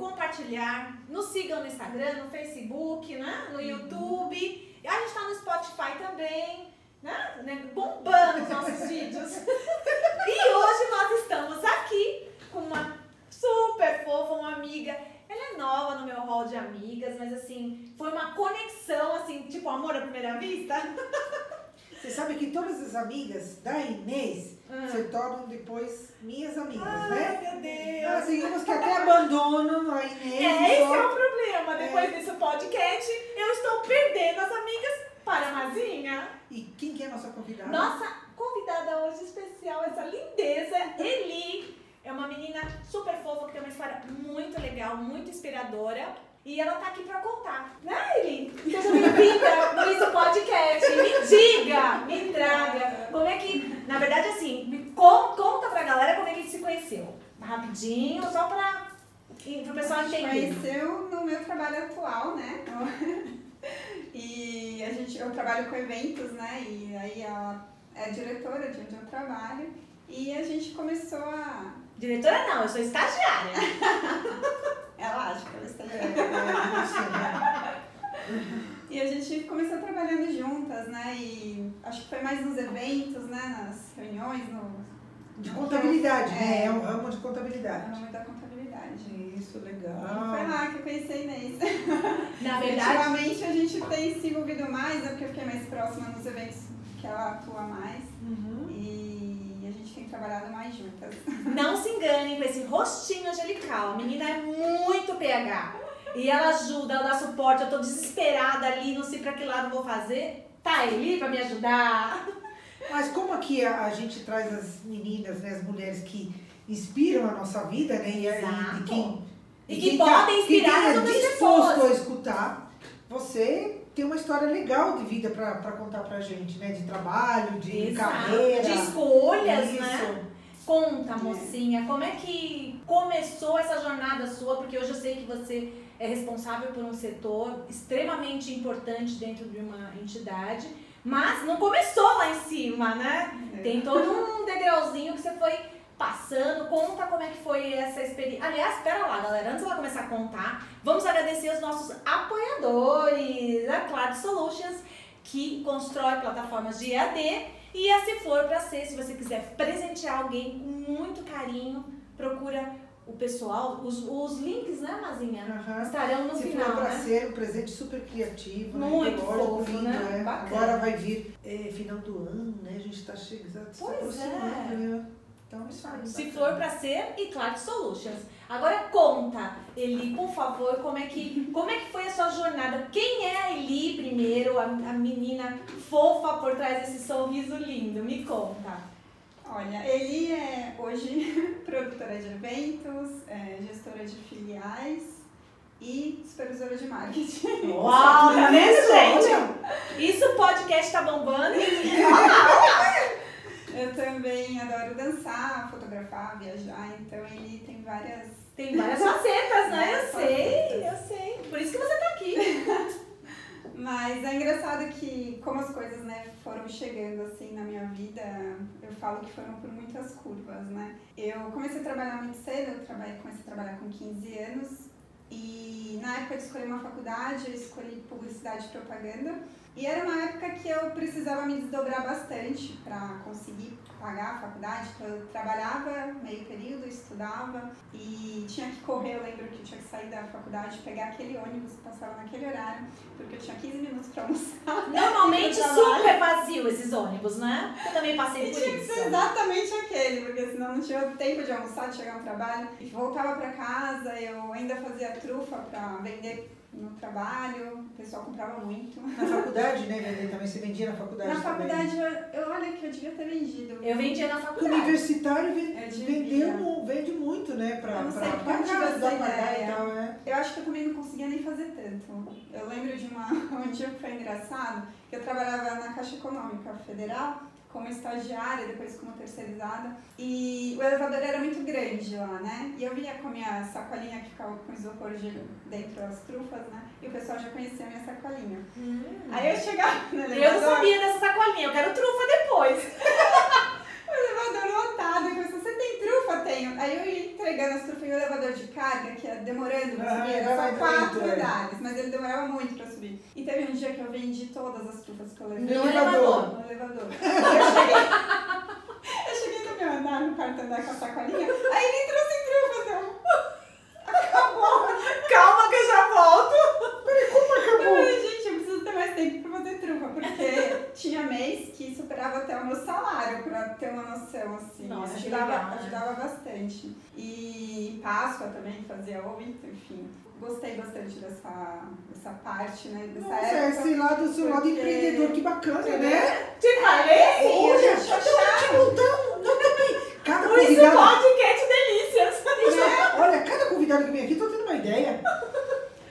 compartilhar. Nos sigam no Instagram, no Facebook, né? no YouTube. A gente tá no Spotify também. Né? né? Bombando os nossos vídeos. e hoje nós estamos aqui com uma super fofa, uma amiga. Ela é nova no meu hall de amigas, mas assim, foi uma conexão, assim, tipo amor à primeira vista. Você sabe que todas as amigas da Inês Hum. se tornam depois minhas amigas, Ai, né? meu Deus. Nós seguimos que até abandonam a Inês. É, esse é o problema. Depois É. desse podcast, eu estou perdendo as amigas para a Mazinha. E quem que é a nossa convidada? Nossa convidada hoje especial, essa lindeza, Eli. É uma menina super fofa que tem uma história muito legal, muito inspiradora. E ela tá aqui pra contar. Né, Eli? Seja bem-vinda no Isso Podcast. Me diga, me traga. Como é que. Na verdade, assim, me con- conta pra galera como é que a gente se conheceu. Rapidinho, só pra. Pro pessoal A gente entender. conheceu no meu trabalho atual, né? E a gente, eu trabalho com eventos, né? E aí ela é diretora de onde eu trabalho. E a gente começou a. Diretora não, eu sou estagiária. Ela está É, é? E a gente começou trabalhando juntas, né? E acho que foi mais nos eventos, né? Nas reuniões, no. De contabilidade, né? É. É um ramo de contabilidade. ramo da contabilidade. Isso, E foi legal. lá que eu conheci a Inês. Na verdade, Ultimamente a gente tem se envolvido mais, né? Porque eu fiquei mais próxima nos eventos que ela atua mais. Uhum. E a gente tem trabalhado mais juntas. não se enganem com esse rostinho angelical. A menina é muito PH. E ela ajuda, ela dá suporte. Eu tô desesperada ali, não sei pra que lado vou fazer. Tá ali pra me ajudar. Mas como aqui a, a gente traz as meninas, né, as mulheres que inspiram a nossa vida, né? E, Exato. e quem, E e que podem inspirar quem é disposto pessoas. a escutar, você tem uma história legal de vida pra pra contar pra gente, né? De trabalho, de Exato. carreira. De escolhas, Isso. né? Conta, mocinha, como é que começou essa jornada sua? Porque hoje eu sei que você é responsável por um setor extremamente importante dentro de uma entidade, mas não começou lá em cima, né? Tem todo um degrauzinho que você foi passando. Conta como é que foi essa experiência. Aliás, espera lá, galera. Antes dela começar a contar, vamos agradecer os nossos apoiadores, a Cloud Solutions, que constrói plataformas de EAD. E a Se For Pra Ser, se você quiser presentear alguém com muito carinho, procura o pessoal. Os, os links, né, Mazinha? Aham. Estarão no Se final, for pra né? ser um presente super criativo, Muito né? Ideológico, fofo, lindo, né? é. Bacana. Agora vai vir é, final do ano, né? A gente tá chegando, se Pois aproximando, é. né? Então isso aí. Se for pra ser, e Clark Solutions. Agora conta, Eli, por favor, como é que, como é que foi a sua jornada? Quem é a Eli primeiro, a, a menina fofa por trás desse sorriso lindo? Me conta. Olha, ele é hoje produtora de eventos, é, gestora de filiais e supervisora de marketing. Uau, tá vendo, gente? Isso o podcast tá bombando. Eu também adoro dançar, fotografar, viajar, então ele tem várias. Tem várias facetas, né? Eu Várias sei, eu facetas. sei. Por isso que você tá aqui. Mas é engraçado que como as coisas né, foram chegando assim na minha vida, eu falo que foram por muitas curvas, né? Eu comecei a trabalhar muito cedo, eu trabalhei, comecei a trabalhar com 15 anos e na época de escolher uma faculdade, eu escolhi publicidade e propaganda. E era uma época que eu precisava me desdobrar bastante para conseguir pagar a faculdade, então eu trabalhava meio período, estudava e tinha que correr, eu lembro que eu tinha que sair da faculdade, pegar aquele ônibus que passava naquele horário, porque eu tinha 15 minutos para almoçar. Normalmente super vazio esses ônibus, né? Eu também passei E por tinha que isso. ser exatamente aquele, porque senão não tinha tempo de almoçar, de chegar no trabalho. E voltava para casa, eu ainda fazia trufa para vender no trabalho, o pessoal comprava muito. Na faculdade, né? Também você vendia na faculdade Na faculdade, eu, eu olha que eu devia ter vendido. Eu vendia na Porque o faculdade. universitário vendeu, vende muito, né? Pra, Eu não pra, sei pra casa, ideia. e tal, né? Eu acho que eu também não conseguia nem fazer tanto. Eu lembro de uma, um dia que foi engraçado, que eu trabalhava na Caixa Econômica Federal como estagiária, depois como terceirizada, e o elevador era muito grande lá, né? E eu vinha com a minha sacolinha que ficava com isopor de dentro das trufas, né? E o pessoal já conhecia a minha sacolinha. Hum. Aí eu chegava no Eu elevador, não sabia dessa sacolinha, eu quero trufa depois. o elevador lotado, e a pessoa, você tem trufa? Tem. tenho. Aí eu ia entregando as trufas em um elevador de carga, que ia demorando pra Ah, subir, era vai só quatro é. andares, mas ele demorava muito pra subir. E teve um dia que eu vendi todas as trufas que eu levei. No elevador. No elevador. Eu cheguei, eu cheguei no meu andar, no quarto andar com a sacolinha, aí ele trouxe trufas, eu... Acabou. Calma que eu já volto. Eu falei, gente, eu preciso ter mais tempo pra fazer trufa, porque tinha superava até o meu salário, pra ter uma noção, assim. Nossa, ajudava, legal, né? ajudava bastante. E Páscoa também fazia ovo, enfim. Gostei bastante dessa, dessa parte, né? Dessa Nossa, época. esse lado, seu lado porque- empreendedor, que bacana, né? Te falei? Sim, eu Olha, já então, não também. Cada Por isso convidado, podcast delícias. olha, cada convidado que vem aqui, tô tendo uma ideia.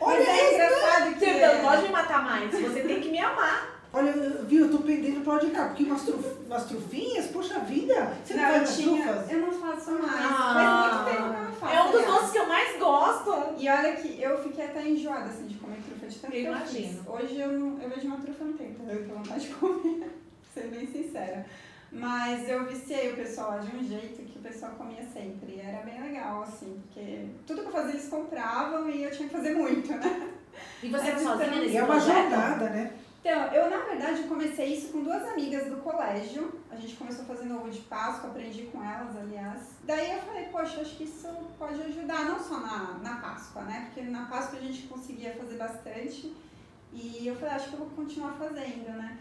Olha, Mas é engraçado que... Você não pode me matar mais. Você tem que me amar. Olha, viu, eu tô pendendo pra onde cá, porque umas, truf, umas trufinhas, poxa vida, você não, Não, nas tinha... trufas? Eu não faço mais. Ah. Faz muito tempo que eu não faço. É um dos aliás. doces que eu mais gosto. E olha que eu fiquei até enjoada assim de comer trufa de tanto Eu que eu imagino. fiz. Hoje eu, não, eu vejo uma trufa no tempo, eu tenho vontade de comer, pra ser bem sincera. Mas eu viciei o pessoal lá de um jeito que o pessoal comia sempre. E era bem legal, assim, porque tudo que eu fazia eles compravam e eu tinha que fazer muito, né? E você É tá de sozinha tanto- nesse E é uma jornada, né? Então, eu na verdade comecei isso com duas amigas do colégio. A gente começou fazendo ovo de Páscoa, aprendi com elas, aliás. Daí eu falei, poxa, acho que isso pode ajudar, não só na, na Páscoa, né? Porque na Páscoa a gente conseguia fazer bastante. E eu falei, acho que eu vou continuar fazendo, né?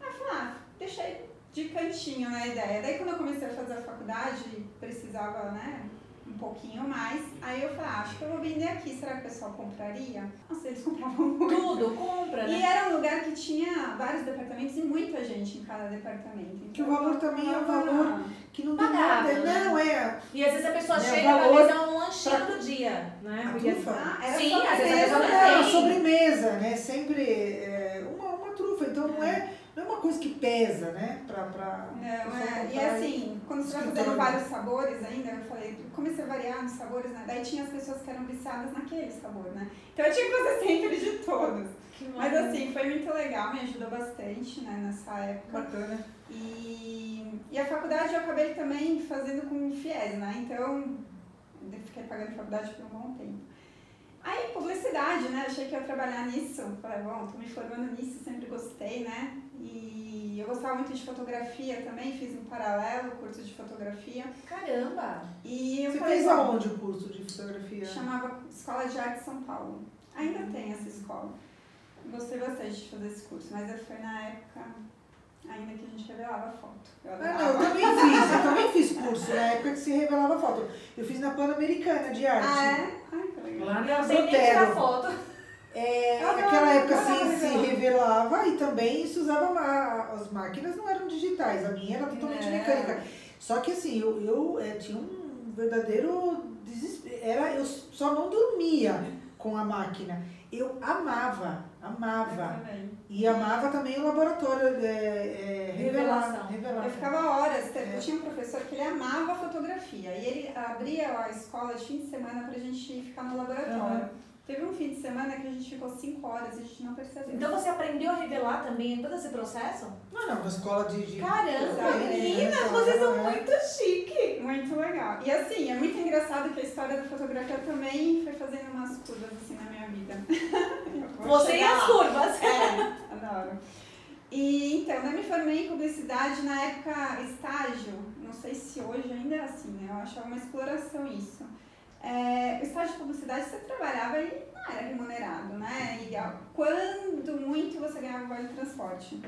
Aí eu falei, ah, deixei de cantinho né, a ideia. Daí quando eu comecei a fazer a faculdade, precisava, né? Um pouquinho mais. Aí eu falei, ah, acho que eu vou vender aqui. Será que o pessoal compraria? Nossa, eles compravam muito. Tudo, compra, E né? era um lugar que tinha vários departamentos e muita gente em cada departamento. Que o valor também é um valor Que não tem nada, né? não é. E às vezes a pessoa É, chega valor pra fazer um lanchinho do dia, né? A Porque- trufa? Ah, era Sim, às vezes a pessoa né? É uma tem. sobremesa, né? Sempre é, uma, uma trufa. Então não é, não é uma coisa que pesa, né? Pra, pra Não, pessoa é. E assim, quando você vai escritório. fazendo vários sabores ainda, eu falei, comecei a variar nos sabores, né? Daí tinha as pessoas que eram viciadas naquele sabor, né? Então eu tinha que fazer sempre de todos. Que Mas assim, foi muito legal, me ajudou bastante, né, nessa época. Bacana. E, e a faculdade eu acabei também fazendo com FIES, né? Então, eu fiquei pagando faculdade por um bom tempo. Aí, publicidade, né? Achei que eu ia trabalhar nisso. Falei, bom, tô me formando nisso, sempre gostei, né? E eu gostava muito de fotografia também, fiz um paralelo, curso de fotografia. Caramba! E eu Você falei, fez aonde o curso de fotografia? chamava Escola de Arte São Paulo. Ainda tem essa escola. Gostei bastante de fazer esse curso, mas foi na época ainda que a gente revelava foto. Eu Ah, não, eu também fiz, eu também fiz curso na época que se revelava foto. Eu fiz na Pan-Americana de arte. Ah, é? Ai, que legal. Lá Brutero. foto. É, Eu naquela época assim, se revelava e também se usava ma- as máquinas não eram digitais, a minha era totalmente É. mecânica. Só que assim, eu, eu eh, tinha um verdadeiro desespero. Era, eu só não dormia com a máquina. Eu amava, Eu amava. também. E amava também o laboratório é, é. Revelação. Eu ficava horas, É. eu tinha um professor que ele amava fotografia e ele abria a escola de fim de semana pra gente ficar no laboratório. Aham. Teve um fim de semana que a gente ficou cinco horas e a gente não percebeu. Então você aprendeu a revelar também em todo esse processo? Não, não, na escola de. de Caramba, meninas, Escola, vocês são é. muito chique! Muito legal. E assim, é muito engraçado que a história da fotografia também foi fazendo umas curvas assim na minha vida. Você e as curvas. É, adoro. E então, eu me formei em publicidade na época estágio. Não sei se hoje ainda é assim, né? Eu achava uma exploração isso. É, o estágio de publicidade você trabalhava e não era remunerado, né? E quando muito você ganhava vale transporte.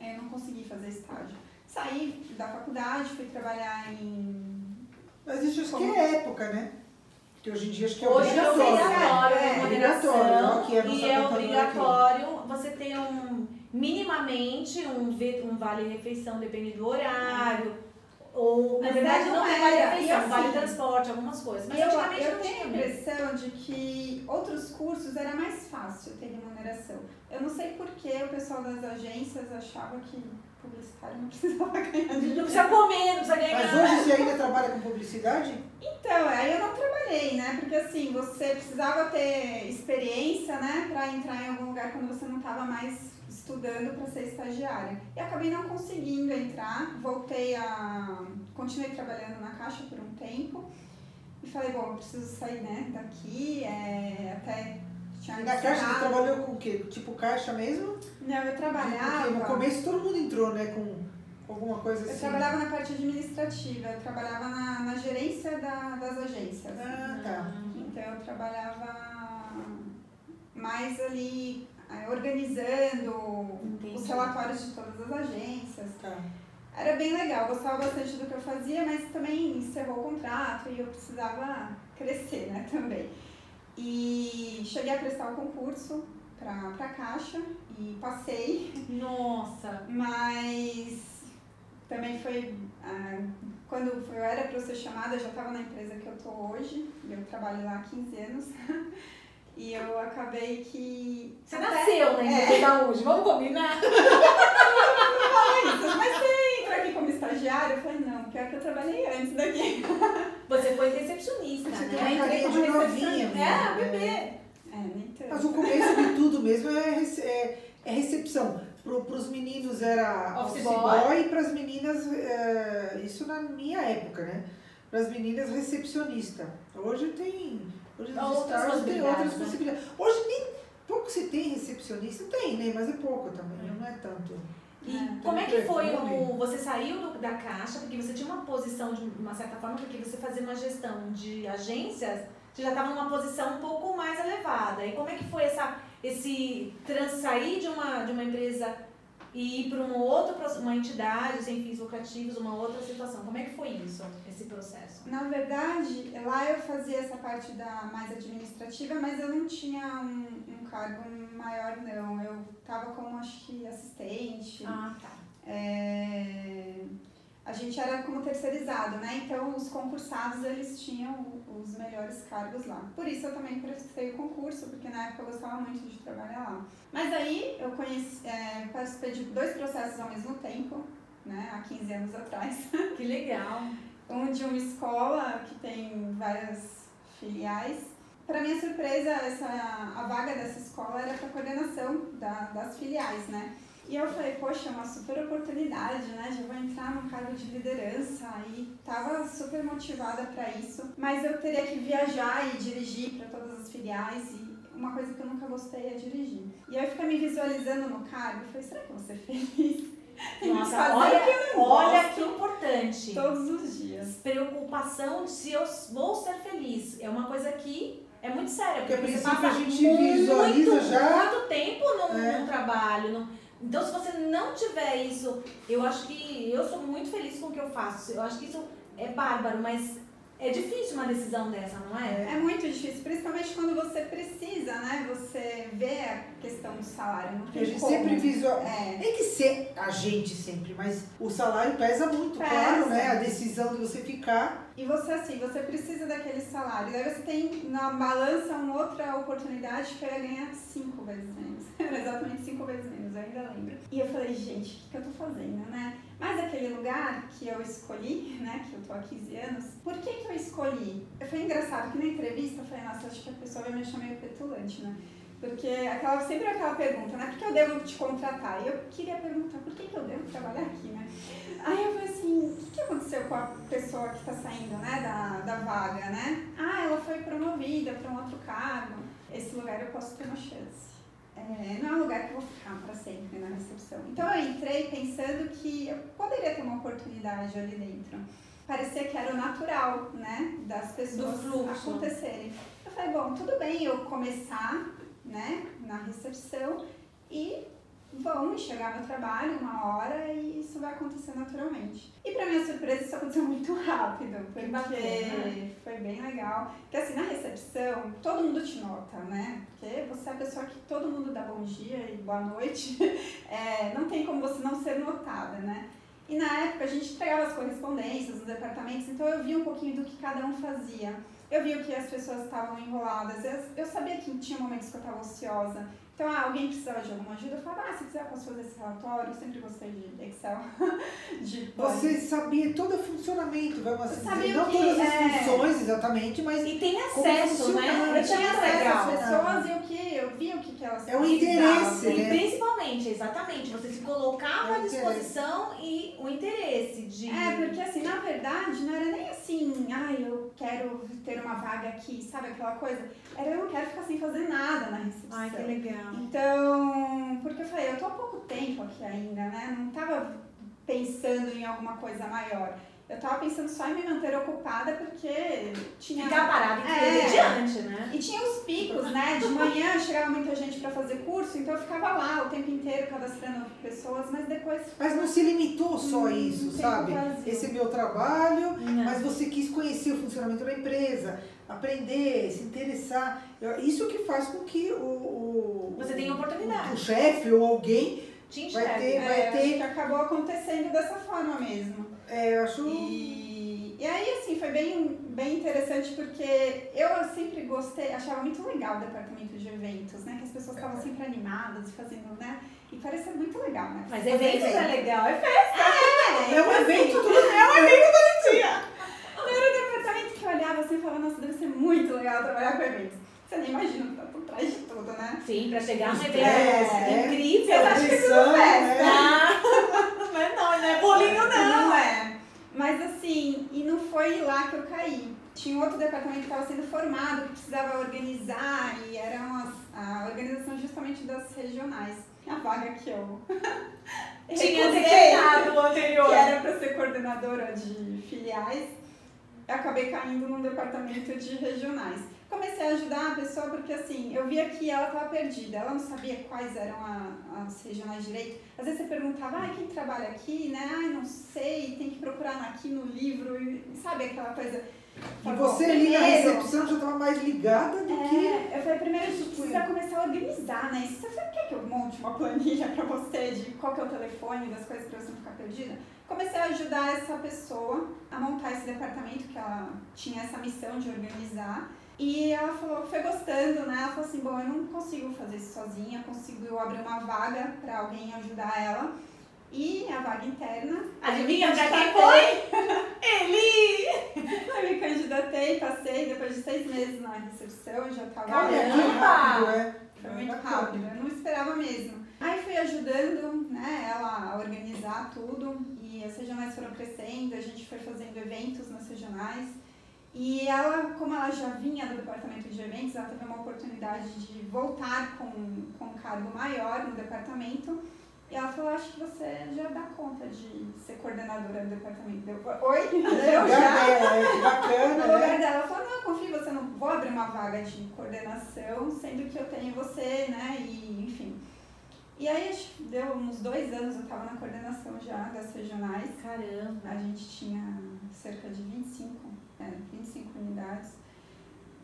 Eu não consegui fazer estágio. Saí da faculdade, fui trabalhar em. Mas isso acho que é época, né? Que hoje em dia acho que é Hoje é obrigatório. obrigatório É, obrigatório, remuneração ó, que é a nossa e é obrigatório você ter um minimamente um, um vale refeição dependendo do horário ou na verdade não não tem vale era. refeição, assim, vale transporte, algumas coisas. Mas eu, antigamente eu não tenho a impressão de que outros cursos era mais fácil ter remuneração. Eu não sei por que o pessoal das agências achava que publicitário não precisava ganhar Não dinheiro. precisa comer, não precisa ganhar. Mas hoje você ainda trabalha com publicidade? Então, aí eu não trabalhei, né? Porque assim, você precisava ter experiência, né, pra entrar em algum lugar quando você não estava mais estudando para ser estagiária. E acabei não conseguindo entrar, voltei a continuei trabalhando na Caixa por um tempo e falei, bom, preciso sair né, daqui, é, até tinha Na Caixa você trabalhou com o quê? Tipo Caixa mesmo? Não, eu trabalhava... Porque no começo todo mundo entrou, né, com alguma coisa assim? Eu trabalhava na parte administrativa, eu trabalhava na, na gerência da, das agências. Ah, tá. Então eu trabalhava mais ali organizando Entendi. os relatórios de todas as agências. Tá. Era bem legal, gostava bastante do que eu fazia, mas também encerrou o contrato e eu precisava crescer, né, também. E cheguei a prestar o concurso para a Caixa e passei. Nossa! Mas também foi. Ah, quando eu era para ser chamada, eu já estava na empresa que eu tô hoje. Eu trabalho lá há 15 anos. E eu acabei que. Você até, nasceu na empresa é. hoje, vamos combinar? mas você entra aqui como estagiário? Eu falei, não, pior que eu trabalhei antes daqui. Você foi recepcionista, você né? Tem uma carinha de novinha. É, bebê. É, nem tanto. Mas o começo de tudo mesmo é, é, é recepção. Para os meninos era office boy, boy e para as meninas, é, isso na minha época, né? Para as meninas, recepcionista. Hoje tem. Hoje nos stars tem outras né? possibilidades. Hoje nem pouco se tem recepcionista, tem, né? Mas é pouco também, não é tanto. E é, como é que foi o. Você saiu do, da caixa, porque você tinha uma posição de uma certa forma, porque você fazia uma gestão de agências, você já estava numa posição um pouco mais elevada. E como é que foi essa esse trans, sair de uma, de uma empresa e ir para uma outra uma entidade sem fins lucrativos, uma outra situação. Como é que foi isso, esse processo? Na verdade, lá eu fazia essa parte da mais administrativa, mas eu não tinha um, um cargo maior não. Eu estava como acho que assistente. Ah, tá. É a gente era como terceirizado, né? Então os concursados eles tinham os melhores cargos lá. Por isso eu também prestei o concurso, porque na época eu gostava muito de trabalhar lá. Mas aí eu conheci, é, participei de dois processos ao mesmo tempo, né? Há 15 anos atrás. Que legal! um de uma escola que tem várias filiais. Para minha surpresa, essa, a vaga dessa escola era para coordenação da, das filiais, né? E eu falei, poxa, é uma super oportunidade, né? Já vou entrar num cargo de liderança e tava super motivada para isso. Mas eu teria que viajar e dirigir para todas as filiais e uma coisa que eu nunca gostei é dirigir. E aí eu fiquei me visualizando no cargo e falei, será que eu vou ser feliz? Nossa, olha, que, olha que importante. Todos os dias. Preocupação se eu vou ser feliz. É uma coisa que é muito séria. Porque, porque a princípio a gente visualiza muito, já. Muito tempo no, é. no trabalho. No, então, se você não tiver isso, eu acho que eu sou muito feliz com o que eu faço. Eu acho que isso é bárbaro, mas é difícil uma decisão dessa, não é? É muito difícil, principalmente quando você precisa, né? Você vê a questão do salário. Não tem a gente como. sempre visual. É. Tem que ser a gente sempre, mas o salário pesa muito, pesa. claro, né? A decisão de você ficar. E você assim, você precisa daquele salário. Daí você tem na balança uma outra oportunidade que era ganhar cinco vezes menos. Era exatamente cinco vezes menos, eu ainda lembro. E eu falei, gente, o que, que eu tô fazendo, né? Mas aquele lugar que eu escolhi, né, que eu tô há 15 anos, por que que eu escolhi? Foi engraçado que na entrevista eu falei, nossa, acho que a pessoa vai me achar meio petulante, né? Porque aquela, sempre aquela pergunta, né? Por que eu devo te contratar? E eu queria perguntar, por que, que eu devo trabalhar aqui, né? Aí eu falei assim, o que, que aconteceu com a pessoa que está saindo, né, da, da vaga, né? Ah, ela foi promovida para um outro cargo. Esse lugar eu posso ter uma chance é, não é um lugar que eu vou ficar para sempre na recepção. Então eu entrei pensando que eu poderia ter uma oportunidade ali dentro. Parecia que era o natural, né, das pessoas acontecerem. Eu falei, bom, tudo bem eu começar, né, na recepção e vão chegar no trabalho uma hora e isso vai acontecer naturalmente. E para minha surpresa isso aconteceu muito rápido, porque foi bem legal. Porque assim, na recepção, todo mundo te nota, né? Porque você é a pessoa que todo mundo dá bom dia e boa noite. É, não tem como você não ser notada, né? E na época a gente entregava as correspondências nos departamentos, então eu via um pouquinho do que cada um fazia. Eu via que as pessoas estavam enroladas, eu, eu sabia que tinha momentos que eu estava ociosa. Então, ah, alguém precisava de alguma ajuda, eu falava, ah, se quiser eu posso fazer esse relatório, eu sempre gostei de Excel. de Você sabia todo o funcionamento, vamos assim sabia Não que, todas as é... funções exatamente, mas. E tem acesso, né? Eu tinha acesso às pessoas e o que eu via o que, que elas É o interesse, né? Principalmente, exatamente, você se colocava É à disposição e o interesse de. É, porque assim, na verdade, não era nem assim, ai, eu quero ter uma vaga aqui, sabe aquela coisa? Era eu não quero ficar sem fazer nada na recepção. Ai, que legal. Então, porque eu falei, eu tô há pouco tempo aqui ainda, né? Não tava pensando em alguma coisa maior. Eu tava pensando só em me manter ocupada porque tinha. Ficar parado e É. adiante, né? E tinha os picos, né? De manhã chegava muita gente para fazer curso, então eu ficava lá o tempo inteiro cadastrando pessoas, mas depois. Mas não se limitou só a Hum, isso, não tem sabe? vazio. Esse é meu trabalho, Não. mas você quis conhecer o funcionamento da empresa, aprender, se interessar. Isso que faz com que o, o, Você tem oportunidade. o chefe ou alguém, Te Vai ter- vai É, ter- acho que acabou acontecendo dessa forma mesmo. É, eu acho. E, e aí, assim, foi bem, bem interessante porque eu sempre gostei, achava muito legal o departamento de eventos, né? Que as pessoas estavam sempre animadas, fazendo, né? E parecia muito legal, né? Mas evento. é legal, é festa. É um evento todo É um evento todo dia. Era o departamento que eu olhava assim e falava, nossa, deve ser muito legal trabalhar com eventos. Você nem imagina o que tá por trás de tudo, né? Sim, pra chegar no evento. É é. incrível. Você acha que é tudo festa? né? Ah, não é não, não é bolinho não. Não é. Mas assim, e não foi lá que eu caí. Tinha outro departamento que estava sendo formado, que precisava organizar, e era uma, a organização justamente das regionais. A vaga que eu Tinha declinado anterior. que era para ser coordenadora de filiais, eu acabei caindo num departamento de regionais. Comecei a ajudar a pessoa porque assim, eu via que ela estava perdida, ela não sabia quais eram a- as regionais direito. Às vezes você perguntava, ah, quem trabalha aqui, né? Ai, não sei, tem que procurar aqui no livro, sabe aquela coisa. E Tá você bom, ali na recepção já estava mais ligada do que. é, eu falei, primeiro a gente precisa começar a organizar, né? Você quer que eu monte uma planilha pra você de qual que é o telefone das coisas pra você não ficar perdida, comecei a ajudar essa pessoa a montar esse departamento, que ela tinha essa missão de organizar. E ela falou foi gostando, né? Ela falou assim, bom, eu não consigo fazer isso sozinha, consigo abrir uma vaga pra alguém ajudar ela. E a vaga interna. Adivinha pra quem foi? Eli! Eu me candidatei, passei, depois de seis meses na recepção, já tava Olha que Caramba! rápido. Foi muito Bacana. rápido, eu não esperava mesmo. Aí fui ajudando né, ela a organizar tudo e as regionais foram crescendo, a gente foi fazendo eventos nas regionais. E ela, como ela já vinha do departamento de eventos, ela teve uma oportunidade de voltar com, com um cargo maior no departamento. E ela falou, acho que você já dá conta de ser coordenadora do departamento. Eu, Oi? Eu lugar já? dela, é, que No bacana, lugar né? dela, ela falou, não, confio em você, não vou abrir uma vaga de coordenação, sendo que eu tenho você, né, e enfim. E aí, acho que deu uns dois anos, eu estava na coordenação já das regionais. Caramba. A gente tinha cerca de 25, é, 25 unidades.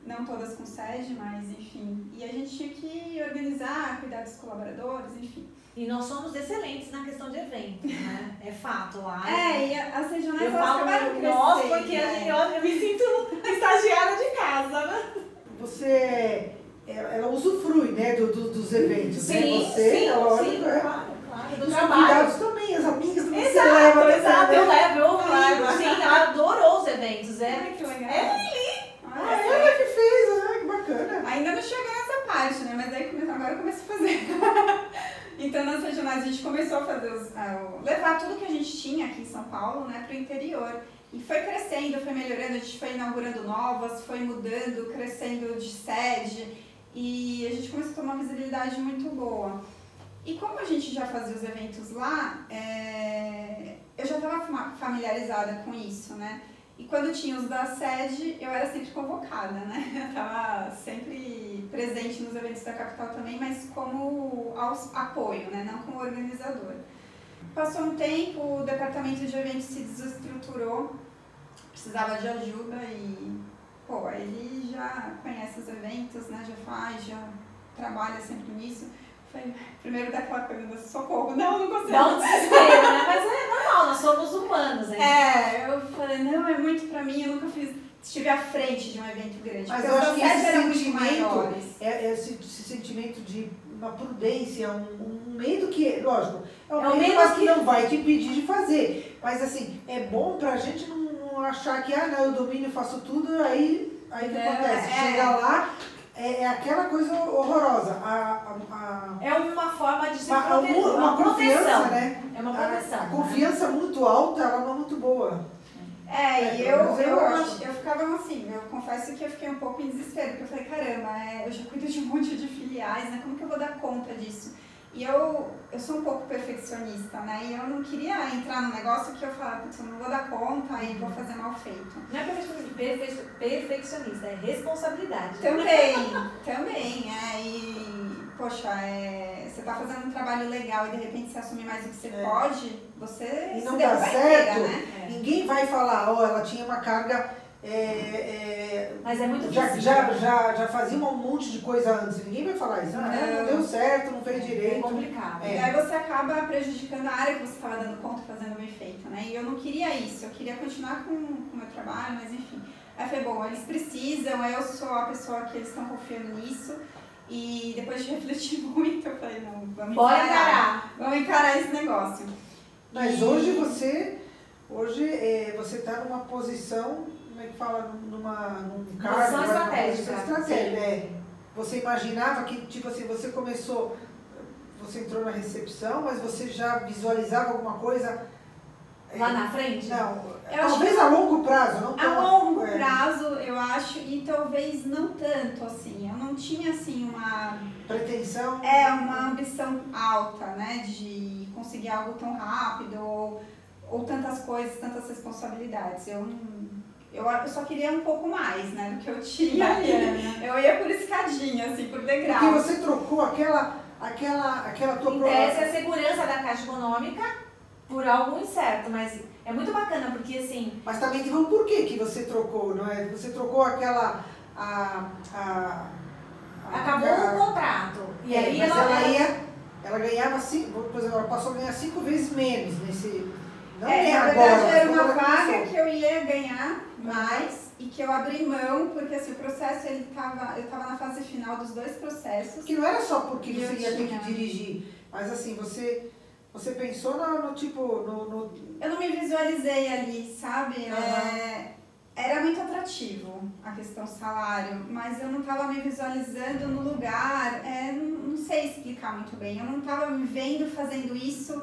Não todas com sede, mas enfim. E a gente tinha que organizar, cuidar dos colaboradores, enfim. E nós somos excelentes na questão de eventos, né? É fato lá. É, e a- as regionais Eu elas falo acabaram crescendo. nós porque a né? gente, eu, eu me sinto estagiária de casa, né? Você. Ela ela usufrui, né, do, do- dos eventos, né? Você, sim, é lógico, sim, é. claro, claro. Do Os trabalho. convidados também, as amigas também você Exato, leva pra exato. né? Eu levo, eu Claro. Sim, ela adorou os eventos. É, Ai, que legal. é Ah, só. ela que fez, ah, que bacana. Ainda não chegou nessa parte, né? Mas aí agora eu começo a fazer. então nas regionais a gente começou a fazer os, levar tudo que a gente tinha aqui em São Paulo, né, para o interior. E foi crescendo, foi melhorando, a gente foi inaugurando novas, foi mudando, crescendo de sede e a gente começou a ter uma visibilidade muito boa. E como a gente já fazia os eventos lá, é, eu já estava familiarizada com isso, né? E quando tinha os da sede, eu era sempre convocada, né? Eu estava sempre presente nos eventos da capital também, mas como apoio, né? Não como organizadora. Passou um tempo, o departamento de eventos se desestruturou, precisava de ajuda e, pô, ele já conhece os eventos, né? Já faz, já trabalha sempre nisso. Foi primeiro daquela coisa do socorro, não, não consigo. Dá um desespero, né? Mas é normal, nós somos humanos, né? É, eu falei, não, é muito pra mim, eu nunca fiz, estive à frente de um evento grande. Mas eu acho que esse sentimento, é, é esse, esse sentimento de uma prudência, um, um, medo que, lógico, é um, é medo, medo que... que não vai te impedir de fazer. Mas assim, é bom pra gente não, não achar que, ah, não, eu domino, faço tudo, aí, aí o que é, acontece? É. Chega lá, é, é, aquela coisa horrorosa. A, a, a, é uma forma de se proteger. Uma, uma, confiança, né? É uma proteção. A, a confiança né? muito alta, ela não é muito boa. É, e é, eu, eu, eu, eu, ficava assim, eu confesso que eu fiquei um pouco em desespero, porque eu falei, caramba, é, eu já cuido de um monte de filiais, né? Como que eu vou dar conta disso? E eu, eu sou um pouco perfeccionista, né? E eu não queria entrar num negócio que eu falava, putz, eu não vou dar conta e vou fazer mal feito. Não é perfeccionista, é responsabilidade. Também, também. É, e, poxa, é, você tá fazendo um trabalho legal e de repente você assume mais do que você é. pode, você e não dá certo, né? ninguém vai falar, ó, oh, ela tinha uma carga é, é, Mas é muito já, já, já, já fazia um monte de coisa antes. Ninguém vai falar isso. Ah, não, não deu certo, não fez direito. É complicado. É. E aí você acaba prejudicando a área que você estava dando conta, fazendo bem feito, né? E eu não queria isso. Eu queria continuar com o meu trabalho, mas enfim. Aí foi bom, eles precisam, eu sou a pessoa que eles estão confiando nisso. E depois de refletir muito, eu falei, não, vamos encarar. encarar. Vamos encarar esse negócio. Mas e... hoje você, hoje é, você está numa posição como é que fala, numa, num cargo, Posição estratégica. estratégia, é. Você imaginava que, tipo assim, você começou, você entrou na recepção, mas você já visualizava alguma coisa Lá na frente? Não. Eu talvez a longo prazo, não A longo é. prazo, eu acho, e talvez não tanto, assim. Eu não tinha, assim, uma... Pretensão? É, uma ambição alta, né? De conseguir algo tão rápido, ou, ou tantas coisas, tantas responsabilidades. Eu não eu, eu só queria um pouco mais, né, do que eu tinha ali. Né? Eu ia por escadinha, assim, por degrau. Porque você trocou aquela, aquela, aquela tua... Em tese, a segurança da Caixa Econômica por algo incerto, mas é muito bacana, porque assim... Mas também teve um porquê que você trocou, não é? Você trocou aquela... A, a, a Acabou a, o contrato. E é, aí mas ela, ela ia... Ela ganhava cinco, por exemplo, ela passou a ganhar cinco vezes menos nesse... Não é, é na agora, verdade era uma vaga que eu ia ganhar mais e que eu abri mão, porque assim, o processo, ele tava, eu estava na fase final dos dois processos. Que não era só porque você ia ter que dirigir, mas assim, você, você pensou no, no tipo, no, no, Eu não me visualizei ali, sabe? Uhum. É, era muito atrativo a questão salário, mas eu não estava me visualizando no lugar, é, não sei explicar muito bem, eu não estava me vendo fazendo isso,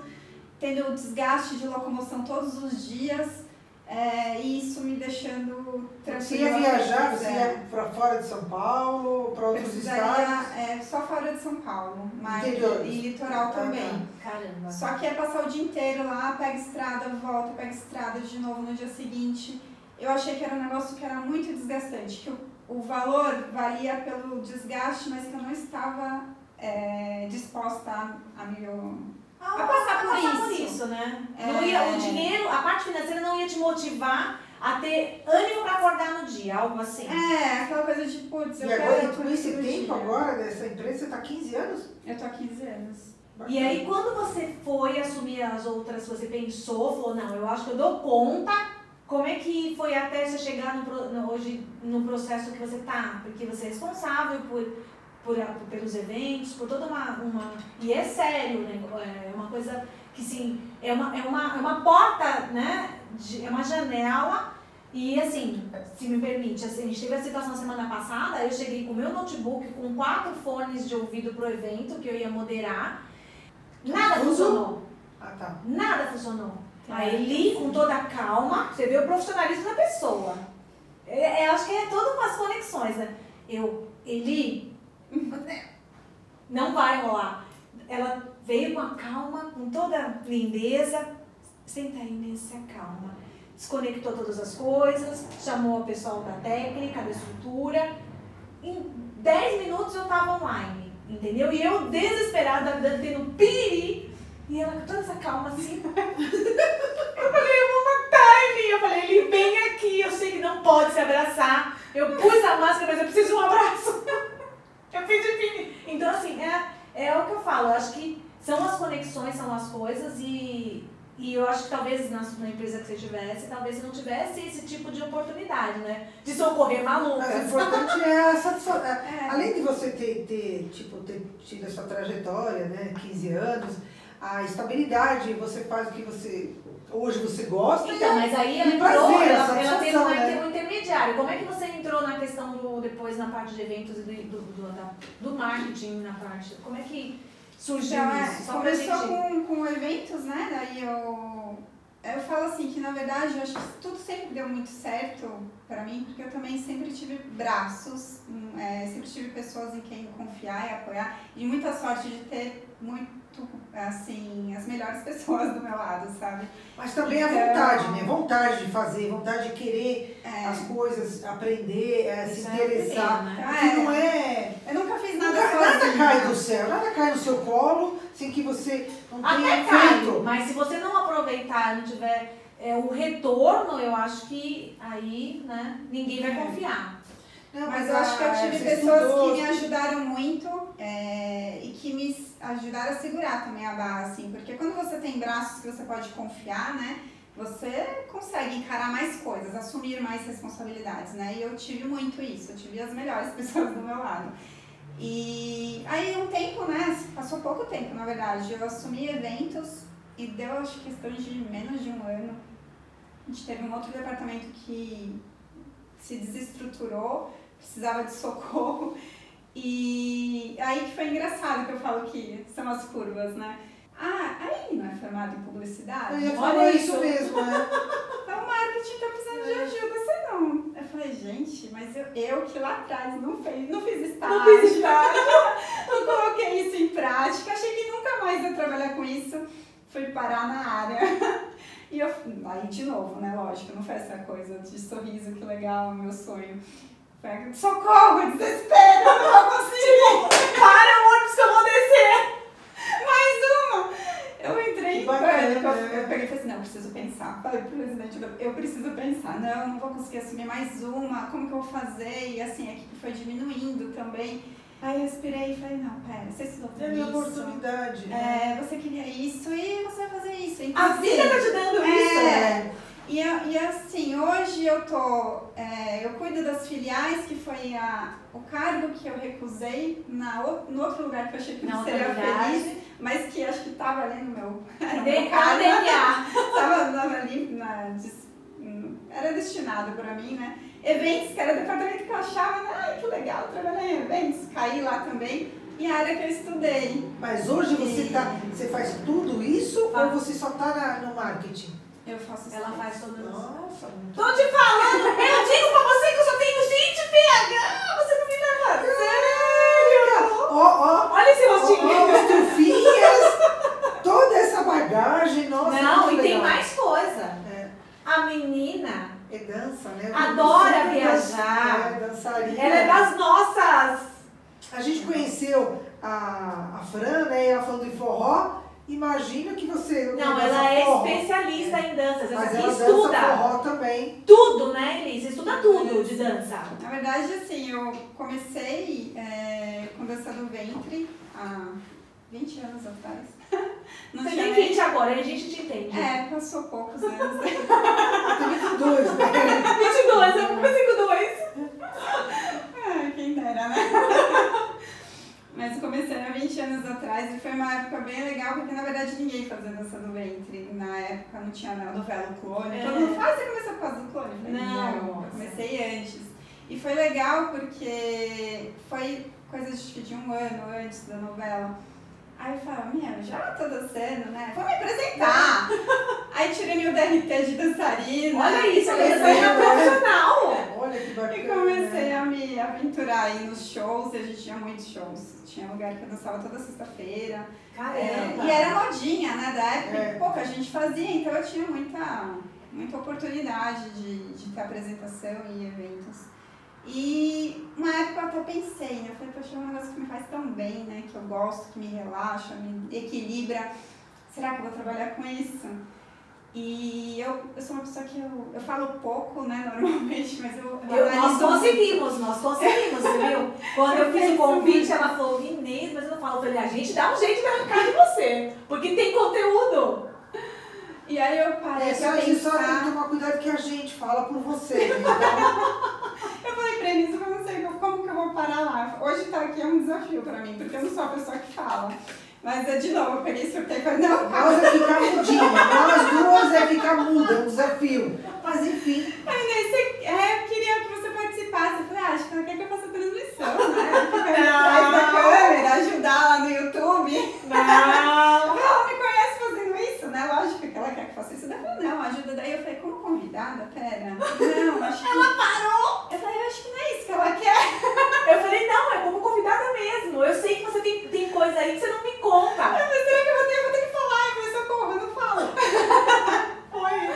tendo desgaste de locomoção todos os dias, é, isso me deixando tranquila. Você ia viajar, você ia para fora de São Paulo, para outros estados? É, só fora de São Paulo, mas Interior. e litoral também. Ah, caramba. Só que é passar o dia inteiro lá, pega estrada, volta, pega estrada de novo no dia seguinte. Eu achei que era um negócio que era muito desgastante, que o, o valor valia pelo desgaste, mas que eu não estava é, disposta a, a me a passar, por, passar isso. por isso, né? É... Não ia, o dinheiro, a parte financeira não ia te motivar a ter ânimo para acordar no dia, algo assim. É, aquela coisa de, putz, eu e agora, quero... E com esse tempo agora dessa empresa, você tá 15 anos? Eu tô há 15 anos. Bacana. E aí, quando você foi assumir as outras, você pensou, falou, não, eu acho que eu dou conta, como é que foi até você chegar no, no, hoje no processo que você tá? Porque você é responsável por por, pelos eventos, por toda uma, uma. E é sério, né? É uma coisa que sim, é uma, é uma, é uma porta, né? De, é uma janela. E assim, se me permite, assim, a gente teve a situação semana passada, eu cheguei com o meu notebook com quatro fones de ouvido pro evento que eu ia moderar. Nada funcionou. Ah, tá. Nada funcionou. Aí Eli, com toda a calma, você vê o profissionalismo da pessoa. É, é, acho que é todas umas conexões, né? Eu, Eli, não vai rolar. Ela veio com a calma, com toda lindeza. Senta aí nessa calma. Desconectou todas as coisas, chamou o pessoal da técnica, da estrutura. Em 10 minutos eu estava online, entendeu? E eu desesperada, tendo piriri. E ela com toda essa calma assim. eu falei, eu vou matar ele. Eu falei, ele vem aqui, eu sei que não pode se abraçar. Eu pus a máscara, mas eu preciso de um abraço. Eu pedi Então, assim, é, é o que eu falo. Eu acho que são as conexões, são as coisas e E eu acho que talvez na, na, empresa que você tivesse, talvez você não tivesse esse tipo de oportunidade, né? De socorrer malucas. Mas o importante é a satisfação. É. Além de você ter, ter, tipo, ter tido essa trajetória, né? 15 anos, a estabilidade, você faz o que você hoje você gosta. Então, mas aí ela entrou, prazer, ela, ela teve né? um intermediário. Como é que você entrou na questão do depois na parte de eventos e do, do, do, do marketing na parte? Como é que surgiu então, é, isso? É, começou gente... com, com eventos, né? Daí eu eu falo assim que na verdade eu acho que tudo sempre deu muito certo para mim, porque eu também sempre tive braços, hum, é, sempre tive pessoas em quem confiar e apoiar, e muita sorte de ter muito assim, as melhores pessoas do meu lado, sabe? Mas também então, a vontade, né? Vontade de fazer, vontade de querer é, as coisas, aprender, é, se é interessar. Né? É, não é. Eu nunca fiz nada nunca, Nada cai do céu, nada cai no seu colo sem que você não tenha Até feito. Cai, mas se você não aproveitar, não tiver é, o retorno, eu acho que aí, né, ninguém vai é. confiar. Não, mas, mas eu acho que eu tive pessoas estudou. que me ajudaram muito é, e que me ajudaram a segurar também a barra, assim, porque quando você tem braços que você pode confiar, né? Você consegue encarar mais coisas, assumir mais responsabilidades, né? E eu tive muito isso, eu tive as melhores pessoas do meu lado. E aí um tempo, né? Passou pouco tempo, na verdade. Eu assumi eventos e deu acho questão de menos de um ano. A gente teve um outro departamento que se desestruturou precisava de socorro. E aí que foi engraçado que eu falo que são as curvas, né? Ah, aí não é formado em publicidade? Eu ia falar isso mesmo, né? Então, o marketing tá precisando de ajuda, você não. Eu falei, gente, mas eu, eu que lá atrás não, fez, não fiz estágio. Não fiz estágio. não coloquei isso em prática. Achei que nunca mais ia trabalhar com isso. Fui parar na área. E eu, aí de novo, né? Lógico, não foi essa coisa de sorriso, que legal, meu sonho. Pega, socorro, desespero, não vou conseguir. Tipo, para ônibus que eu vou descer. Mais uma. Eu entrei em pânico. Eu, eu peguei e falei assim, não, eu preciso pensar. Falei pro presidente, eu preciso pensar. Não, não vou conseguir assumir mais uma. Como que eu vou fazer? E assim, a equipe foi diminuindo também. Aí eu respirei e falei, não, pera, você estudou tudo é isso. É oportunidade. Né? É, você queria isso e isso. Então, a vida tá te dando é, isso. É. E, e assim, hoje eu tô. É, eu cuido das filiais, que foi a, o cargo que eu recusei na, no outro lugar que eu achei que não seria feliz, mas que acho que tava ali no meu. Era DNA. tava ali na, era destinado para mim, né? Eventos, que era o departamento que eu achava, né? ai, que legal trabalhar em eventos, caí lá também. E a área que eu estudei. Mas hoje e... você, tá, você faz tudo isso ou você só tá no marketing? Eu faço Ela faz todas Nossa, Tô te falando! eu digo pra você que eu só tenho gente PH! Você não me dá Sério! Ó, ó! Olha esse rostinho! Ó, as trufinhas! toda essa bagagem, nossa! Não, e legal. tem mais coisa. É. A menina é dança, né? Adora viajar. É dançarina. Ela é das nossas. A gente conheceu a, a Fran, né? E ela falando de forró. Imagina que você. Não, ela é forró. especialista em danças. Mas ela estuda. Dança forró também. Tudo, né, Elise? Estuda tudo de dança. Na verdade, assim, eu comecei é, com dança do ventre há 20 anos atrás. Não Você tem 20 agora, a gente te entende. É, passou poucos anos. eu tenho 22, né? 22, eu comecei com dois. Ah, quem dera, né? Mas comecei há 20 anos atrás e foi uma época bem legal, porque na verdade ninguém fazia dança do ventre. Na época não tinha a novela Clone. É. Todo mundo faz, você começou por causa do Clone? Falei, não, não comecei antes. E foi legal porque foi coisa de um ano antes da novela. Aí eu falava, minha, já tô dançando, né? Vou me apresentar. Aí tirei meu DRT de dançarina. Olha isso, eu dançarina profissional. Olha que bacana. E comecei a me aventurar aí nos shows, e a gente tinha muitos shows. Tinha lugar que eu dançava toda sexta-feira. Caramba! É, e era modinha, né, da época. É. Pouca gente fazia, então eu tinha muita, muita oportunidade de, de ter apresentação e eventos. E uma época eu até pensei, né? Eu falei, poxa, é um negócio que me faz tão bem, né? Que eu gosto, que me relaxa, me equilibra. Será que eu vou trabalhar com isso? E eu, eu sou uma pessoa que eu, eu falo pouco, né, normalmente, mas eu. eu nós conseguimos, nós conseguimos, viu? Quando eu fiz o convite, ela falou, Inês, mas eu não falo, eu falei, a gente dá um jeito de arrancar de você, porque tem conteúdo. E aí eu parei é, pra só, pensar... Só tem que tomar cuidado que a gente fala por você. Então... eu falei pra Elis, eu não sei como que eu vou parar lá. Hoje tá aqui é um desafio pra mim, porque eu não sou a pessoa que fala. Mas é de novo, eu peguei surtei e falei, não. Nós é ficar mudinha, nós duas é ficar muda, é um desafio. Mas enfim. Aí, você, é, eu queria que você participasse. Eu falei, ah, acho que ela quer que eu faça transmissão, né? Ficar atrás da câmera, ajudar lá no YouTube. Não! ela me conhece fazendo Lógico que ela quer que faça isso. Daí falei, não, ajuda. Daí eu falei, como convidada, pera. Não, acho que. Ela parou! Eu falei, eu acho que não é isso que ela quer. Eu falei, não, é como convidada mesmo. Eu sei que você tem, tem coisa aí que você não me conta. Eu falei, será que eu vou ter, eu vou ter que falar? Eu falei, socorro, eu não falo. Foi.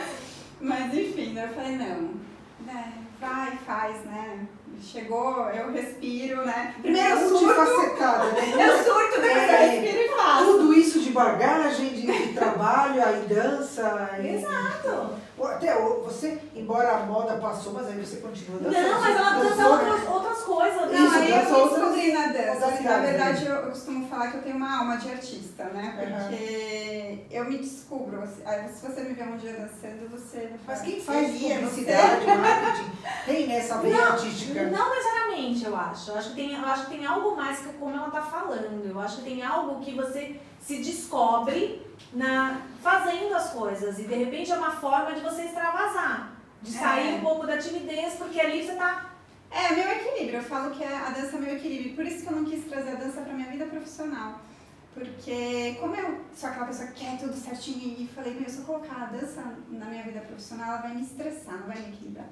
Mas enfim, daí eu falei, não. Né, vai, faz, né? Chegou, eu respiro, né? Primeiro eu surto. Né? Eu surto, depois é, eu respiro e faço. Tudo isso de bagagem, de, de trabalho, aí dança. Exato. E, até você, embora a moda passou, mas aí você continua dançando. Não, mas ela dança outras, outras coisas. Não, isso, aí eu descobri dança. Assim, na verdade, eu, eu, costumo falar que eu tenho uma alma de artista, né? Porque uhum. eu me descubro. Se você me vê um dia dançando, você... Mas quem faz publicidade, marketing, tem nessa veia artística? Não necessariamente, eu acho. Eu acho que tem, eu acho que tem algo mais que como ela está falando. Eu acho que tem algo que você se descobre na fazendo as coisas. E de repente é uma forma de você extravasar. De sair é. um pouco da timidez, porque ali você está é, meu equilíbrio. Eu falo que a dança é meu equilíbrio. Por isso que eu não quis trazer a dança para minha vida profissional. Porque como eu sou aquela pessoa que quer tudo certinho e falei, meu, se eu colocar a dança na minha vida profissional, ela vai me estressar, não vai me equilibrar.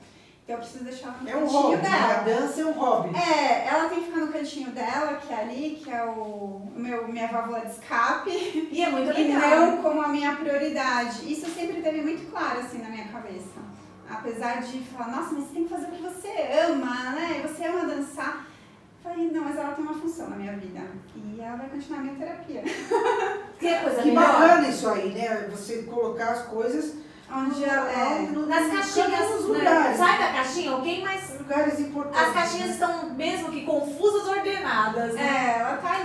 Então eu preciso deixar ela no é um cantinho hobby, dela. Né? A dança é um hobby. É, ela tem que ficar no cantinho dela, que é ali, que é o meu, minha válvula de escape. E é muito legal. E não como a minha prioridade. Isso sempre teve muito claro assim na minha cabeça. Apesar de falar, nossa, mas você tem que fazer o que você ama, né? Você ama dançar. Falei, não, mas ela tem uma função na minha vida. E ela vai continuar a minha terapia. Que coisa que bacana isso aí, né? Você colocar as coisas Onde ela é. No, nas caixinhas. Nos lugares. Sai da caixinha, ok? Mas. Lugares importantes. As caixinhas estão, mesmo que confusas, ordenadas. Né? É, ela tá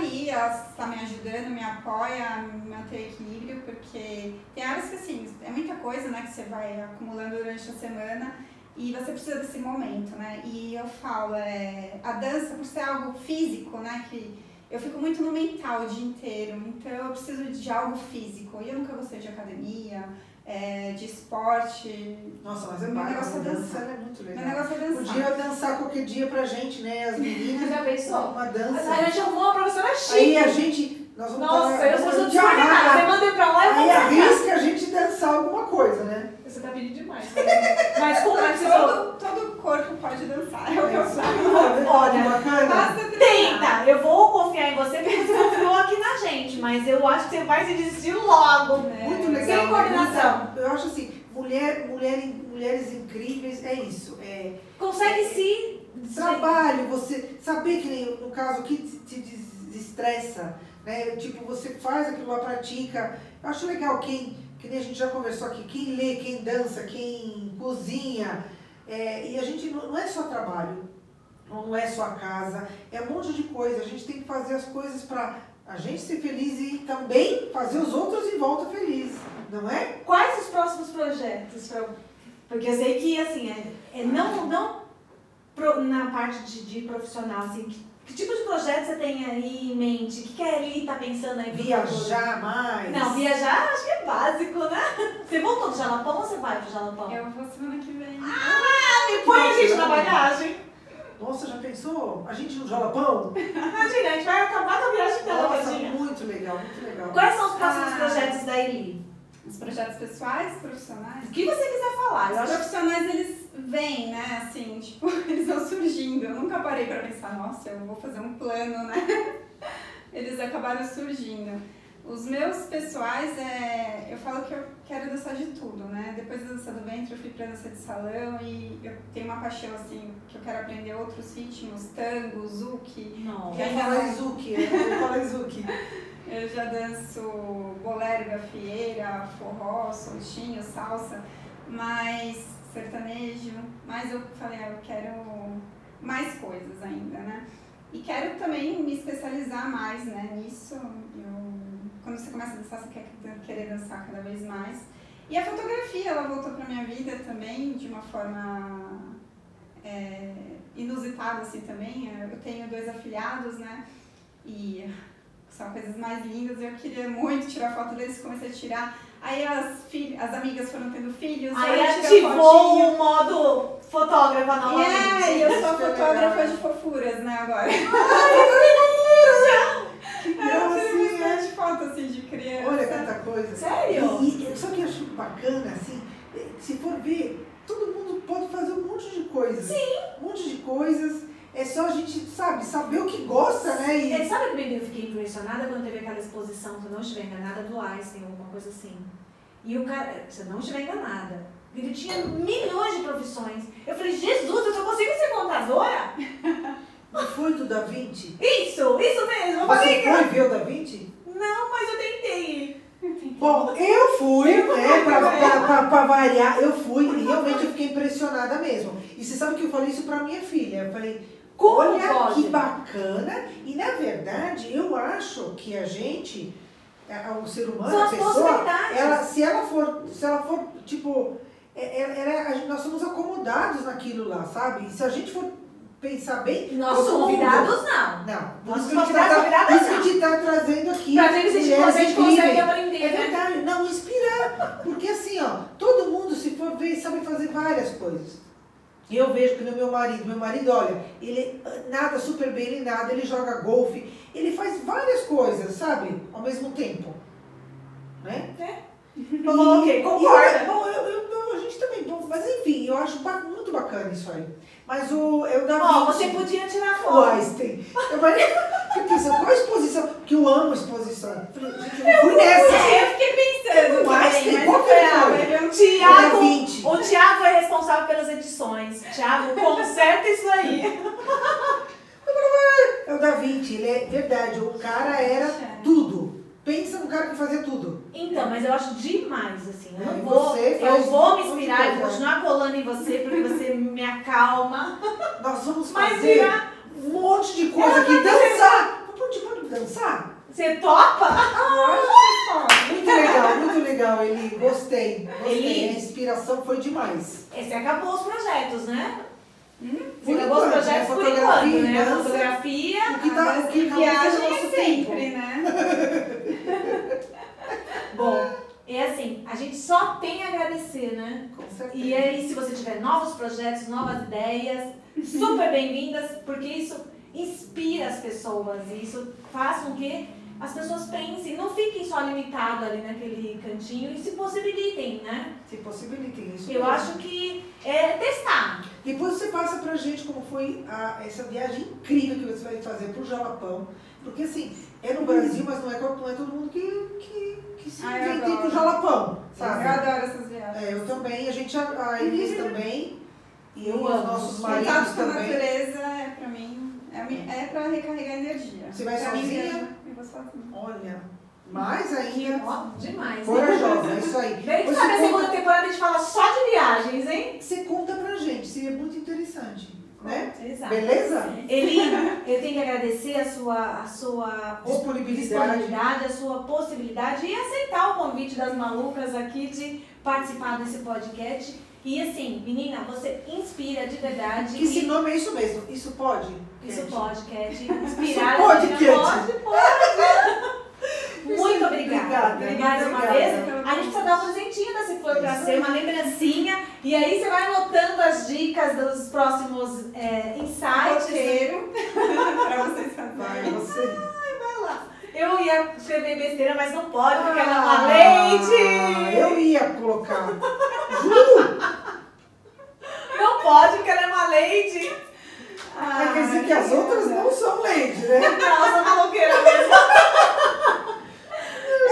está me ajudando, me apoia a manter equilíbrio, porque tem áreas que, assim, é muita coisa, né, que você vai acumulando durante a semana e você precisa desse momento, né? E eu falo, é, a dança, por ser algo físico, né, que eu fico muito no mental o dia inteiro, então eu preciso de algo físico. E eu nunca gostei de academia, é, de esporte. Nossa, mas é Meu negócio é dançar, é muito legal. Meu negócio é dançar. Podia dançar qualquer dia pra gente, né? As meninas. Já pensou? Uma dança. Mas a gente arrumou uma professora chique. Aí a gente. Nós vamos Nossa, estar, eu sou desorganizada. Você manda pra lá e eu Aí arrisca a gente dançar alguma coisa, né? Você tá pedindo demais. Mas como é que você todo, todo corpo pode dançar. É o que eu falo. Olha, bacana. Tenta. Eu vou confiar em você porque você confiou aqui na gente. Mas eu acho que você vai se desistir logo. Né? Muito legal. Sem coordenação. Eu acho assim, mulher, mulher, mulheres incríveis é isso. É, Consegue é, se. Trabalho, você saber que no caso o que te desestressa, né? Tipo, você faz aquilo lá, pratica. Eu acho legal quem, que nem a gente já conversou aqui, quem lê, quem dança, quem cozinha. É, e a gente não, é só trabalho, não é só a casa, é um monte de coisa. A gente tem que fazer as coisas para a gente ser feliz e também fazer os outros em volta felizes, não é? Quais os próximos projetos? Porque eu sei que, assim, é, é não, não pro, na parte de, de profissional, assim, que, que, tipo de projeto você tem aí em mente? O que, que a Eli tá pensando aí? Viajar mais? Não, viajar acho que é básico, né? Você voltou do Jalapão ou você vai pro Jalapão? Eu vou semana que vem. Ah, me põe a gente na bagagem. Nossa, já pensou? A gente no Jalapão? Imagina, a gente vai acabar com a viagem dela, Nossa, muito legal, muito legal. Quais são os próximos ah, projetos da Eli? Os projetos pessoais, profissionais? O que você quiser falar. Os profissionais, eles vêm, né? Assim, tipo, eles vão surgindo. Eu nunca parei pra pensar, nossa, eu vou fazer um plano, né? Eles acabaram surgindo. Os meus pessoais, é, eu falo que eu quero dançar de tudo, né? Depois da dança do ventre, eu fui pra dança de salão e eu tenho uma paixão, assim, que eu quero aprender outros ritmos, tango, zuki. Não, eu falo zuki, eu falo zuki. Eu já danço bolero, gafieira, forró, soltinho, salsa, mas sertanejo, mas eu falei, ah, eu quero mais coisas ainda, né? E quero também me especializar mais né, nisso. Eu, quando você começa a dançar, você quer querer dançar cada vez mais. E a fotografia, ela voltou pra minha vida também de uma forma é, inusitada, assim, também. Eu tenho dois afilhados, né? E são coisas mais lindas. Eu queria muito tirar foto deles, comecei a tirar. Aí as, filhas, as amigas foram tendo filhos. Aí ativou o modo fotógrafa novamente. É, e eu sou fotógrafa de fofuras, né, agora. Ai, que gracinha! Eu tirei bastante foto, assim, de criança. Olha quanta coisa. Sério? E, e, só que eu acho bacana, assim, se for ver, todo mundo pode fazer um monte de coisas. Sim. Um monte de coisas. É só a gente, sabe, saber o que gosta, né? E... É, sabe que eu fiquei impressionada quando teve aquela exposição, se eu não estiver enganada, do Einstein, alguma coisa assim. E o cara, se eu não estiver enganada, ele tinha milhões de profissões. Eu falei, Jesus, eu só consigo ser contadora? Não foi do Da Vinci? Isso, isso mesmo. Eu Você foi ver o Da Vinci? Não, mas eu tentei. Bom, eu fui, né, pra, pra, pra, pra, variar, eu fui e realmente eu fiquei impressionada mesmo. E você sabe que eu falei isso pra minha filha. Eu falei, Como olha pode? que bacana. E na verdade, eu acho que a gente, a- o ser humano, a pessoa, ela, se ela for, se ela for, tipo, é- é- ela- a gente- nós somos acomodados naquilo lá, sabe? E se a gente for pensar bem, todo mundo- convidados, não. Não, Nossos isso gente convidados, tá, convidadas, por isso que a gente tá trazendo aqui. Pra ver se a gente consegue aprender, É né? verdade, não, inspirar. Porque assim, ó, todo mundo, se for ver, sabe fazer várias coisas. E eu vejo que no meu marido, meu marido, olha, ele nada super bem, ele nada, ele joga golfe, ele faz várias coisas, sabe? Ao mesmo tempo. Né? Falou, ok, E concorda. bom, eu, eu- eu- a gente também, bom, mas enfim, eu acho muito bacana isso aí. Mas o, eu da Ó, Vinci- você podia tirar o foto. Einstein. Eu falei, pensando, qual a exposição? Porque eu amo exposição. Eu fui nessa. Eu fiquei pensando O mas qual eu que ele ah, Tiago, o Tiago é responsável pelas edições. Tiago, conserta isso aí. É o Da Vinci, ele é verdade. O cara era tudo. Pensa no cara que fazia tudo. Então, mas eu acho demais, assim. Eu, É, não vou, eu vou me vou coisa. continuar colando em você, porque você me acalma. Nós vamos Mas fazer virar- um monte de coisa aqui. Dançar. Pode, pode dançar? Você topa? Muito legal, muito legal. Ele, gostei. Gostei. Ele- A inspiração foi demais. Você acabou os projetos, né? Você Por acabou os projetos por enquanto, né? dança. Fotografia. O que tá, Ah, o que mas viagem é nosso sempre, tempo. né? Bom, é assim, a gente só tem a agradecer, né? Com certeza. E aí, se você tiver novos projetos, novas ideias, super bem-vindas, porque isso inspira as pessoas, e isso faz com que as pessoas pensem, não fiquem só limitados ali naquele cantinho e se possibilitem, né? Se possibilitem isso. Eu mesmo. acho que é testar. Depois você passa pra gente como foi a- essa viagem incrível que você vai fazer pro Jalapão. Porque assim, é no Brasil, mas não é, não é todo mundo que, que, que se Ai, eu inventa adoro. pro Jalapão, sabe? Eu adoro essas viagens. É, eu também, a gente, a, a Inês também. E Eu os amo. nossos Contato maridos com a natureza é pra mim, é, é pra recarregar energia. Você vai Pra sozinha? Eu vou sozinha. Olha, mais ainda. ó, demais. Corajosa, é isso aí. Bem que sabe, a segunda temporada a gente fala só de viagens, hein? Você conta pra gente, seria muito interessante, né? Exato. Beleza? Eli, eu tenho que agradecer a sua, a sua Disponibilidade. disponibilidade, a sua possibilidade e aceitar o convite das malucas aqui de participar desse podcast. E assim, menina, você inspira de verdade. Que esse E nome é isso mesmo. Isso pode? isso Cat? pode, Cat. Inspirar. Isso pode, Cat. Pode, pode. Muito obrigada. Obrigada, Mais uma obrigada. vez. A gente precisa dar um presentinho da Se For Pra Ser, uma lembrancinha. E aí você vai anotando as dicas dos próximos é, insights. Roteiro pra vocês Vai, fazerem. você. Vai lá. Eu ia escrever besteira, mas não pode, porque ela é uma Ah, leite. Eu ia colocar. Juro! Não pode, porque ela é uma leite. Ah, é, quer dizer que as outras não são lady, né? Não, são maloqueiras mesmo.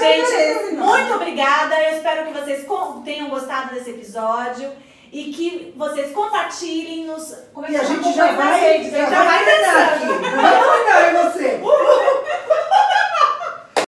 Gente, muito obrigada. Eu espero que vocês tenham gostado desse episódio e que vocês compartilhem nos. Como é que e a gente já vai, já, já vai, já vai, vai aqui. Não vai em você. Uhul.